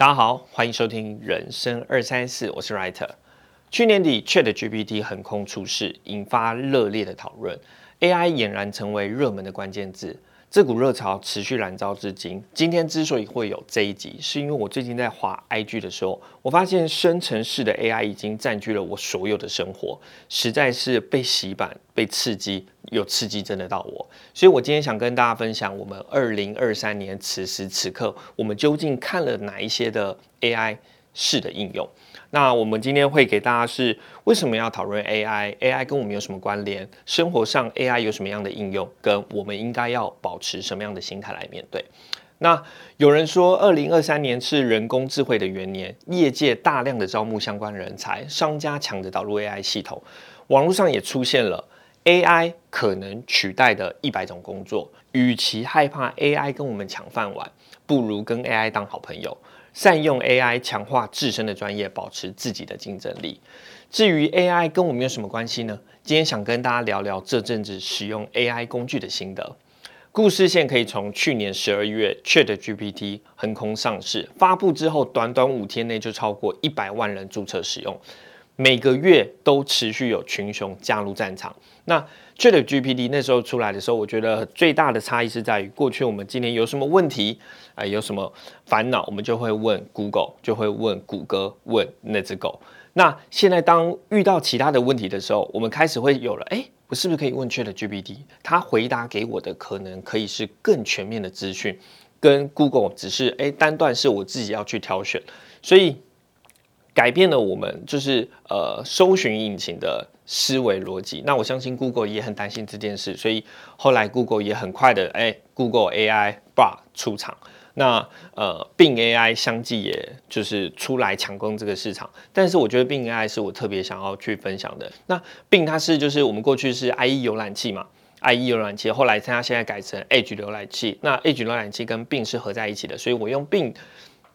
大家好，欢迎收听人生二三四，我是 Writer。去年底，Chat GPT 横空出世，引发热烈的讨论，AI 俨然成为热门的关键字。这股热潮持续燃烧至今。今天之所以会有这一集，是因为我最近在滑 IG 的时候，我发现生成式的 AI 已经占据了我所有的生活，实在是被洗版、被刺激，有刺激真的到我。所以我今天想跟大家分享，我们二零二三年此时此刻，我们究竟看了哪一些的 AI 式的应用。那我们今天会给大家是为什么要讨论 AI？AI 跟我们有什么关联？生活上 AI 有什么样的应用？跟我们应该要保持什么样的心态来面对？那有人说，二零二三年是人工智慧的元年，业界大量的招募相关人才，商家抢着导入 AI 系统，网络上也出现了 AI 可能取代的一百种工作。与其害怕 AI 跟我们抢饭碗，不如跟 AI 当好朋友。善用 AI 强化自身的专业，保持自己的竞争力。至于 AI 跟我们有什么关系呢？今天想跟大家聊聊这阵子使用 AI 工具的心得。故事线可以从去年十二月 ChatGPT 横空上市发布之后，短短五天内就超过一百万人注册使用，每个月都持续有群雄加入战场。那 ChatGPT 那时候出来的时候，我觉得最大的差异是在于，过去我们今天有什么问题，啊，有什么烦恼，我们就会问 Google，就会问谷歌，问那只狗。那现在当遇到其他的问题的时候，我们开始会有了，哎，我是不是可以问 ChatGPT？它回答给我的可能可以是更全面的资讯，跟 Google 只是哎单段是我自己要去挑选，所以。改变了我们就是呃搜寻引擎的思维逻辑。那我相信 Google 也很担心这件事，所以后来 Google 也很快的哎 Google AI Bar 出场。那呃并 AI 相继也就是出来抢攻这个市场。但是我觉得并 AI 是我特别想要去分享的。那并它是就是我们过去是 IE 浏览器嘛，IE 浏览器，后来它现在改成 Edge 浏览器。那 Edge 浏览器跟并是合在一起的，所以我用并。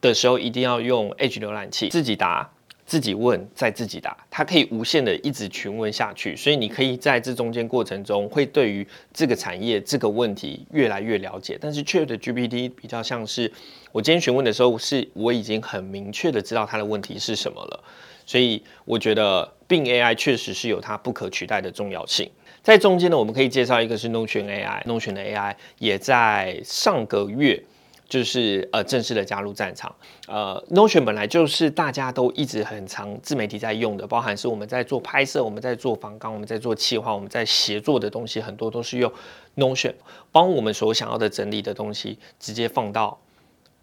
的时候一定要用 Edge 浏览器，自己答、自己问、再自己答，它可以无限的一直询问下去，所以你可以在这中间过程中，会对于这个产业这个问题越来越了解。但是 Chat GPT 比较像是我今天询问的时候，是我已经很明确的知道它的问题是什么了，所以我觉得并 AI 确实是有它不可取代的重要性。在中间呢，我们可以介绍一个是 Notion AI，Notion 的 AI 也在上个月。就是呃正式的加入战场，呃，Notion 本来就是大家都一直很常自媒体在用的，包含是我们在做拍摄，我们在做访纲，我们在做企划，我们在协作的东西，很多都是用 Notion 帮我们所想要的整理的东西直接放到。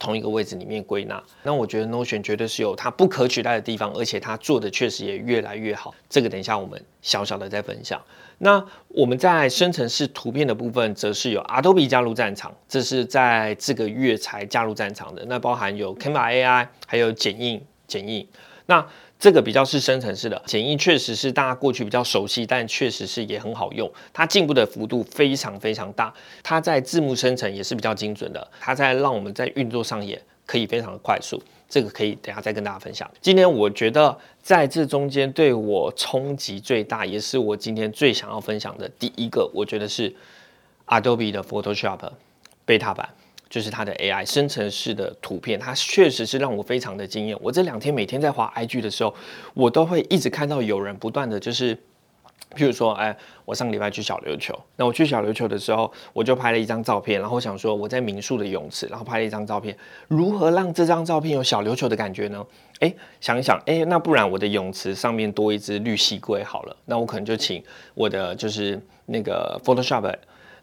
同一个位置里面归纳，那我觉得 Notion 绝对是有它不可取代的地方，而且它做的确实也越来越好。这个等一下我们小小的再分享。那我们在生成式图片的部分，则是有 Adobe 加入战场，这是在这个月才加入战场的。那包含有 Canva AI，还有剪映剪映。那这个比较是生成式的剪映，确实是大家过去比较熟悉，但确实是也很好用。它进步的幅度非常非常大，它在字幕生成也是比较精准的，它在让我们在运作上也可以非常的快速。这个可以等下再跟大家分享。今天我觉得在这中间对我冲击最大，也是我今天最想要分享的第一个，我觉得是 Adobe 的 Photoshop Beta 版。就是它的 AI 生成式的图片，它确实是让我非常的惊艳。我这两天每天在滑 IG 的时候，我都会一直看到有人不断的就是，譬如说，哎，我上个礼拜去小琉球，那我去小琉球的时候，我就拍了一张照片，然后想说我在民宿的泳池，然后拍了一张照片，如何让这张照片有小琉球的感觉呢？哎，想一想，哎，那不然我的泳池上面多一只绿蜥龟好了，那我可能就请我的就是那个 Photoshop。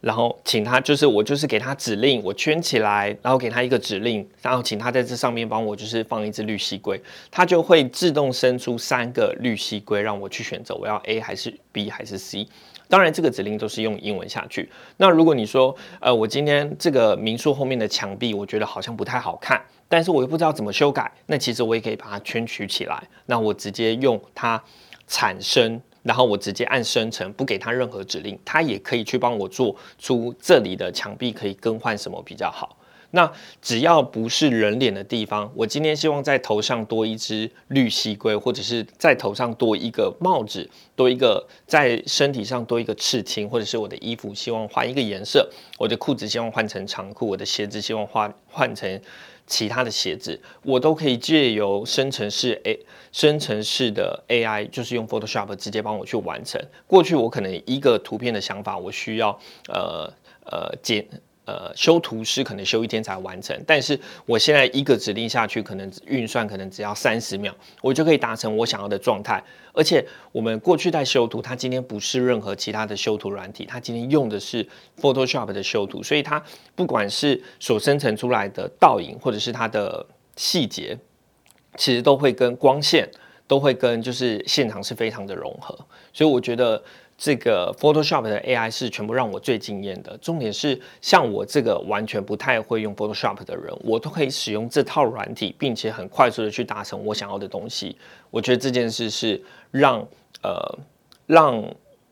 然后请他，就是我就是给他指令，我圈起来，然后给他一个指令，然后请他在这上面帮我就是放一只绿蜥龟，他就会自动生出三个绿蜥龟，让我去选择我要 A 还是 B 还是 C。当然这个指令都是用英文下去。那如果你说，呃，我今天这个民宿后面的墙壁，我觉得好像不太好看，但是我又不知道怎么修改，那其实我也可以把它圈取起来，那我直接用它产生。然后我直接按生成，不给他任何指令，他也可以去帮我做出这里的墙壁可以更换什么比较好。那只要不是人脸的地方，我今天希望在头上多一只绿蜥龟，或者是在头上多一个帽子，多一个在身体上多一个刺青，或者是我的衣服希望换一个颜色，我的裤子希望换成长裤，我的鞋子希望换换成其他的鞋子，我都可以借由生成式 A 生成式的 AI，就是用 Photoshop 直接帮我去完成。过去我可能一个图片的想法，我需要呃呃剪。呃，修图师可能修一天才完成，但是我现在一个指令下去，可能运算可能只要三十秒，我就可以达成我想要的状态。而且我们过去在修图，它今天不是任何其他的修图软体，它今天用的是 Photoshop 的修图，所以它不管是所生成出来的倒影，或者是它的细节，其实都会跟光线都会跟就是现场是非常的融合，所以我觉得。这个 Photoshop 的 AI 是全部让我最惊艳的。重点是，像我这个完全不太会用 Photoshop 的人，我都可以使用这套软体，并且很快速的去达成我想要的东西。我觉得这件事是让呃让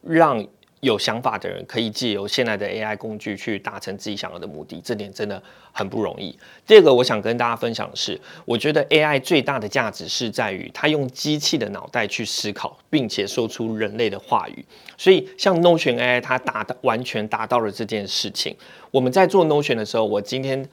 让。有想法的人可以借由现在的 AI 工具去达成自己想要的目的，这点真的很不容易。第二个，我想跟大家分享的是，我觉得 AI 最大的价值是在于它用机器的脑袋去思考，并且说出人类的话语。所以，像 Notion AI，它达到完全达到了这件事情。我们在做 Notion 的时候，我今天，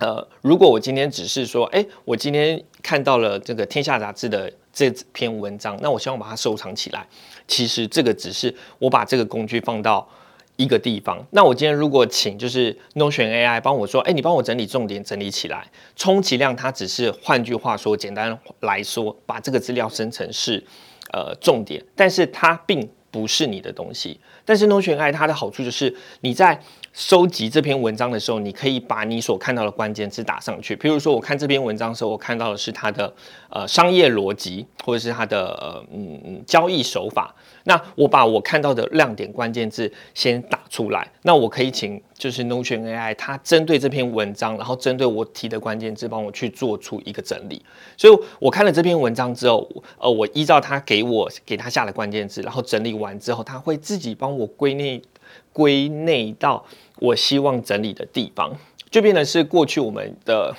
呃，如果我今天只是说，哎，我今天看到了这个天下杂志的这篇文章，那我希望把它收藏起来。其实这个只是我把这个工具放到一个地方。那我今天如果请就是 Notion AI 帮我说，哎，你帮我整理重点，整理起来，充其量它只是换句话说，简单来说，把这个资料生成是呃重点，但是它并不是你的东西。但是 Notion AI 它的好处就是你在收集这篇文章的时候，你可以把你所看到的关键字打上去。比如说，我看这篇文章的时候，我看到的是它的呃商业逻辑，或者是它的呃嗯交易手法。那我把我看到的亮点关键字先打出来。那我可以请就是 Notion AI，它针对这篇文章，然后针对我提的关键字，帮我去做出一个整理。所以我看了这篇文章之后，呃，我依照他给我给他下的关键字，然后整理完之后，他会自己帮我归类。归内到我希望整理的地方，就变成是过去我们的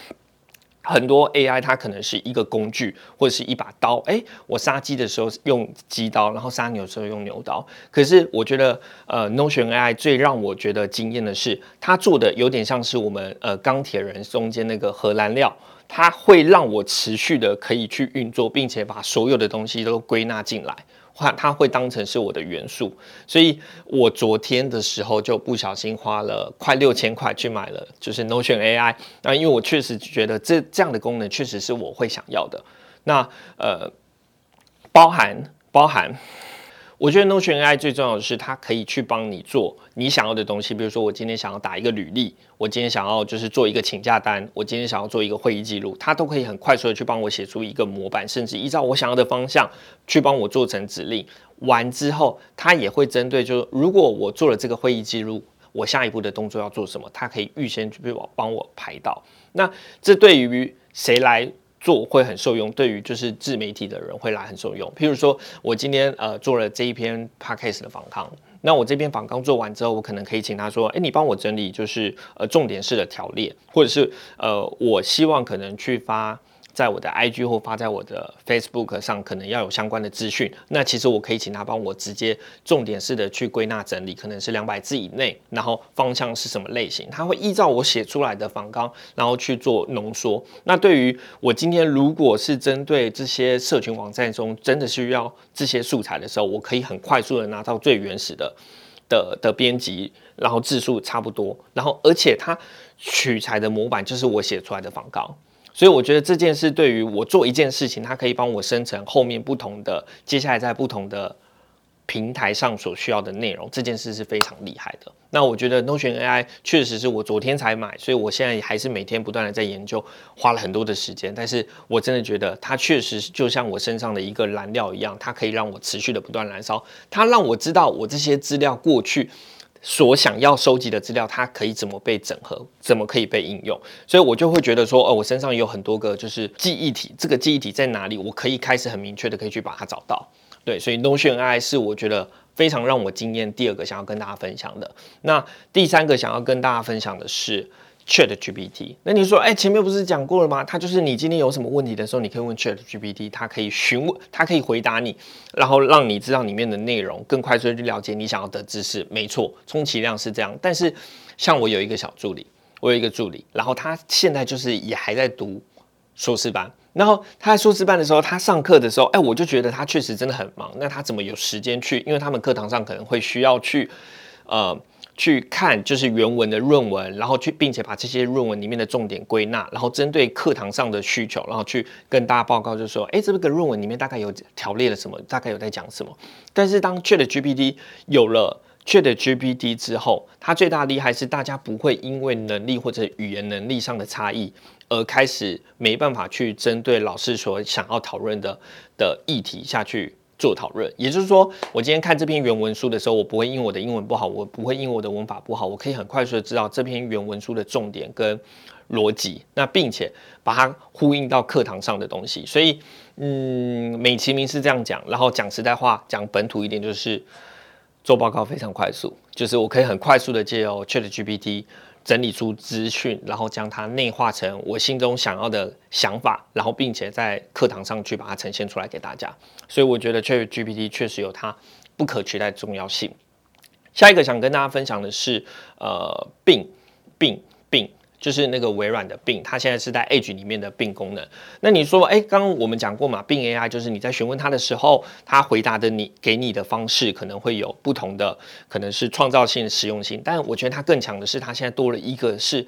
很多 AI，它可能是一个工具或者是一把刀。哎，我杀鸡的时候用鸡刀，然后杀牛的时候用牛刀。可是我觉得，呃，Notion AI 最让我觉得惊艳的是，它做的有点像是我们呃钢铁人中间那个核燃料，它会让我持续的可以去运作，并且把所有的东西都归纳进来。它它会当成是我的元素，所以我昨天的时候就不小心花了快六千块去买了，就是 Notion AI。那因为我确实觉得这这样的功能确实是我会想要的。那呃，包含包含。我觉得 Notion AI 最重要的是，它可以去帮你做你想要的东西。比如说，我今天想要打一个履历，我今天想要就是做一个请假单，我今天想要做一个会议记录，它都可以很快速的去帮我写出一个模板，甚至依照我想要的方向去帮我做成指令。完之后，它也会针对，就是如果我做了这个会议记录，我下一步的动作要做什么，它可以预先去帮我排到。那这对于谁来？做会很受用，对于就是自媒体的人会来很受用。譬如说，我今天呃做了这一篇 podcast 的访谈，那我这篇访谈做完之后，我可能可以请他说，哎，你帮我整理就是呃重点式的条列，或者是呃我希望可能去发。在我的 IG 或发在我的 Facebook 上，可能要有相关的资讯。那其实我可以请他帮我直接重点式的去归纳整理，可能是两百字以内，然后方向是什么类型，他会依照我写出来的访纲，然后去做浓缩。那对于我今天如果是针对这些社群网站中真的需要这些素材的时候，我可以很快速的拿到最原始的的的编辑，然后字数差不多，然后而且它取材的模板就是我写出来的访纲。所以我觉得这件事对于我做一件事情，它可以帮我生成后面不同的，接下来在不同的平台上所需要的内容，这件事是非常厉害的。那我觉得 Notion AI 确实是我昨天才买，所以我现在还是每天不断的在研究，花了很多的时间。但是我真的觉得它确实就像我身上的一个燃料一样，它可以让我持续的不断燃烧，它让我知道我这些资料过去。所想要收集的资料，它可以怎么被整合，怎么可以被应用？所以我就会觉得说，哦，我身上有很多个就是记忆体，这个记忆体在哪里？我可以开始很明确的可以去把它找到。对，所以 Notion I 是我觉得非常让我惊艳。第二个想要跟大家分享的，那第三个想要跟大家分享的是。Chat GPT，那你说，哎，前面不是讲过了吗？它就是你今天有什么问题的时候，你可以问 Chat GPT，它可以询问，它可以回答你，然后让你知道里面的内容，更快速的去了解你想要的知识。没错，充其量是这样。但是，像我有一个小助理，我有一个助理，然后他现在就是也还在读硕士班。然后他在硕士班的时候，他上课的时候，哎，我就觉得他确实真的很忙。那他怎么有时间去？因为他们课堂上可能会需要去，呃，去看就是原文的论文，然后去，并且把这些论文里面的重点归纳，然后针对课堂上的需求，然后去跟大家报告，就说，哎，这个论文里面大概有条列了什么，大概有在讲什么。但是当 Chat GPT 有了 Chat GPT 之后，它最大厉害是大家不会因为能力或者语言能力上的差异。而开始没办法去针对老师所想要讨论的的议题下去做讨论，也就是说，我今天看这篇原文书的时候，我不会因为我的英文不好，我不会因为我的文法不好，我可以很快速的知道这篇原文书的重点跟逻辑，那并且把它呼应到课堂上的东西。所以，嗯，美其名是这样讲，然后讲实在话，讲本土一点，就是做报告非常快速，就是我可以很快速的借由 Chat GPT。整理出资讯，然后将它内化成我心中想要的想法，然后并且在课堂上去把它呈现出来给大家。所以我觉得 Chat GPT 确实有它不可取代的重要性。下一个想跟大家分享的是，呃，病病病。就是那个微软的病，它现在是在 Edge 里面的病功能。那你说，哎，刚刚我们讲过嘛，病 AI 就是你在询问它的时候，它回答的你给你的方式可能会有不同的，可能是创造性、实用性。但我觉得它更强的是，它现在多了一个是。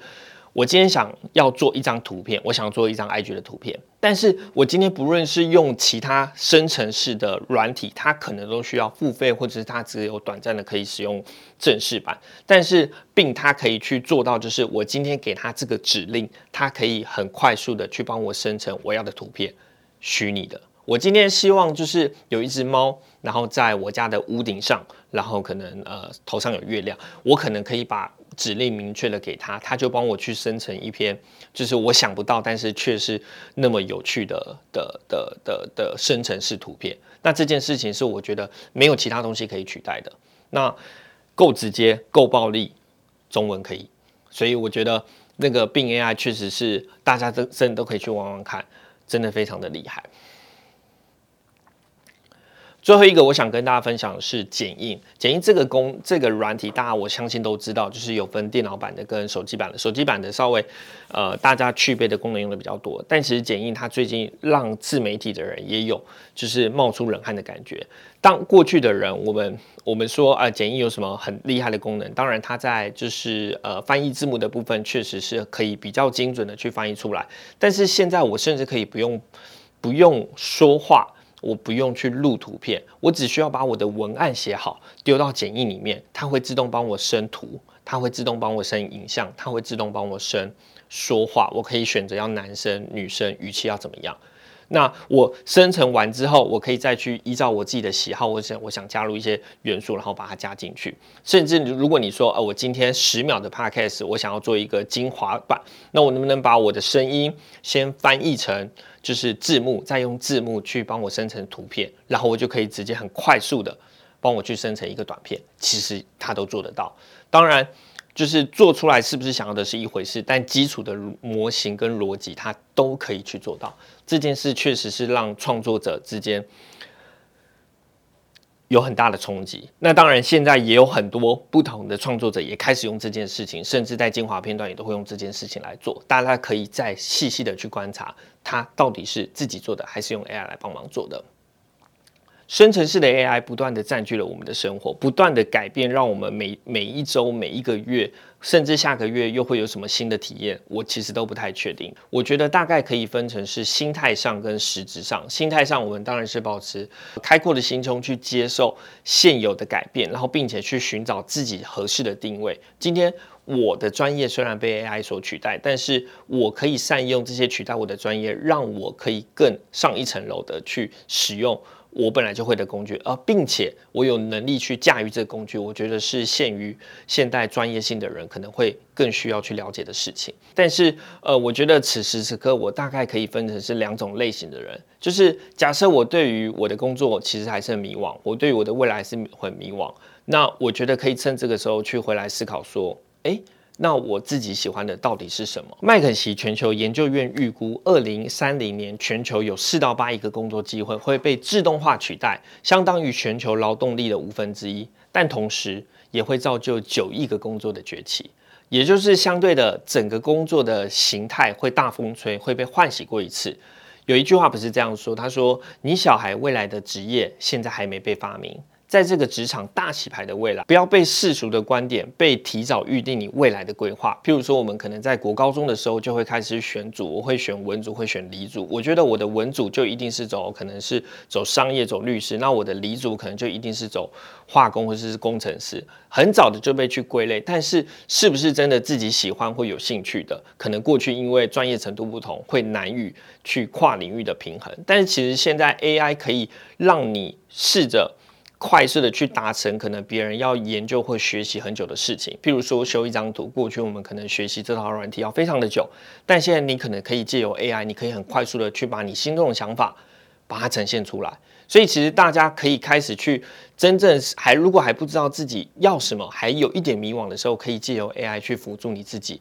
我今天想要做一张图片，我想做一张 IG 的图片，但是我今天不论是用其他生成式的软体，它可能都需要付费，或者是它只有短暂的可以使用正式版。但是并它可以去做到，就是我今天给它这个指令，它可以很快速的去帮我生成我要的图片，虚拟的。我今天希望就是有一只猫，然后在我家的屋顶上，然后可能呃头上有月亮，我可能可以把。指令明确的给他，他就帮我去生成一篇，就是我想不到，但是却是那么有趣的的的的的生成式图片。那这件事情是我觉得没有其他东西可以取代的。那够直接，够暴力，中文可以。所以我觉得那个病 AI 确实是大家真真的都可以去玩玩看，真的非常的厉害。最后一个我想跟大家分享的是剪映。剪映这个功这个软体，大家我相信都知道，就是有分电脑版的跟手机版的。手机版的稍微呃大家具备的功能用的比较多，但其实剪映它最近让自媒体的人也有就是冒出冷汗的感觉。当过去的人我们我们说啊剪映有什么很厉害的功能？当然它在就是呃翻译字幕的部分确实是可以比较精准的去翻译出来。但是现在我甚至可以不用不用说话。我不用去录图片，我只需要把我的文案写好，丢到剪映里面，它会自动帮我生图，它会自动帮我生影像，它会自动帮我生说话。我可以选择要男生、女生，语气要怎么样。那我生成完之后，我可以再去依照我自己的喜好，我想我想加入一些元素，然后把它加进去。甚至如果你说，呃，我今天十秒的 podcast，我想要做一个精华版，那我能不能把我的声音先翻译成？就是字幕，再用字幕去帮我生成图片，然后我就可以直接很快速的帮我去生成一个短片。其实它都做得到。当然，就是做出来是不是想要的是一回事，但基础的模型跟逻辑它都可以去做到。这件事确实是让创作者之间。有很大的冲击。那当然，现在也有很多不同的创作者也开始用这件事情，甚至在精华片段也都会用这件事情来做。大家可以再细细的去观察，它到底是自己做的，还是用 AI 来帮忙做的。生成式的 AI 不断的占据了我们的生活，不断的改变，让我们每每一周、每一个月，甚至下个月又会有什么新的体验，我其实都不太确定。我觉得大概可以分成是心态上跟实质上。心态上，我们当然是保持开阔的心胸去接受现有的改变，然后并且去寻找自己合适的定位。今天我的专业虽然被 AI 所取代，但是我可以善用这些取代我的专业，让我可以更上一层楼的去使用。我本来就会的工具，而并且我有能力去驾驭这个工具，我觉得是限于现代专业性的人可能会更需要去了解的事情。但是，呃，我觉得此时此刻我大概可以分成是两种类型的人，就是假设我对于我的工作其实还是很迷惘，我对于我的未来是很迷惘，那我觉得可以趁这个时候去回来思考说，哎。那我自己喜欢的到底是什么？麦肯锡全球研究院预估，二零三零年全球有四到八亿个工作机会会被自动化取代，相当于全球劳动力的五分之一。但同时也会造就九亿个工作的崛起。也就是相对的整个工作的形态会大风吹，会被唤醒过一次。有一句话不是这样说，他说：“你小孩未来的职业现在还没被发明。”在这个职场大洗牌的未来，不要被世俗的观点被提早预定你未来的规划。譬如说，我们可能在国高中的时候就会开始选组，我会选文组，会选理组。我觉得我的文组就一定是走，可能是走商业、走律师。那我的理组可能就一定是走化工或者是工程师。很早的就被去归类，但是是不是真的自己喜欢或有兴趣的，可能过去因为专业程度不同，会难以去跨领域的平衡。但是其实现在 AI 可以让你试着。快速的去达成可能别人要研究或学习很久的事情，譬如说修一张图，过去我们可能学习这套软体要非常的久，但现在你可能可以借由 AI，你可以很快速的去把你心中的想法把它呈现出来。所以其实大家可以开始去真正还如果还不知道自己要什么，还有一点迷惘的时候，可以借由 AI 去辅助你自己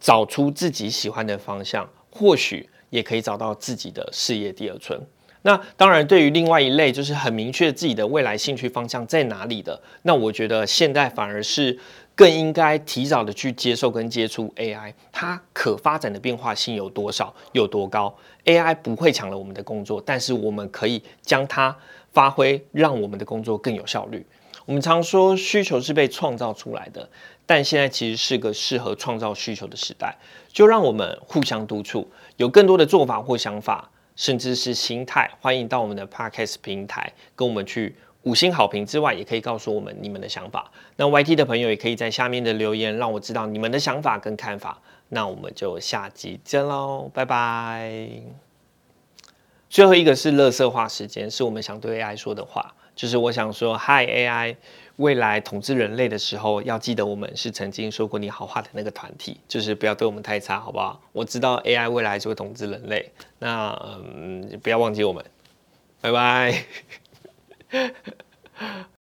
找出自己喜欢的方向，或许也可以找到自己的事业第二春。那当然，对于另外一类就是很明确自己的未来兴趣方向在哪里的，那我觉得现在反而是更应该提早的去接受跟接触 AI，它可发展的变化性有多少，有多高？AI 不会抢了我们的工作，但是我们可以将它发挥，让我们的工作更有效率。我们常说需求是被创造出来的，但现在其实是个适合创造需求的时代，就让我们互相督促，有更多的做法或想法。甚至是心态，欢迎到我们的 Podcast 平台跟我们去五星好评之外，也可以告诉我们你们的想法。那 YT 的朋友也可以在下面的留言，让我知道你们的想法跟看法。那我们就下集见喽，拜拜。最后一个是乐色化时间，是我们想对 AI 说的话，就是我想说，Hi AI。未来统治人类的时候，要记得我们是曾经说过你好话的那个团体，就是不要对我们太差，好不好？我知道 AI 未来就会统治人类，那嗯，不要忘记我们，拜拜。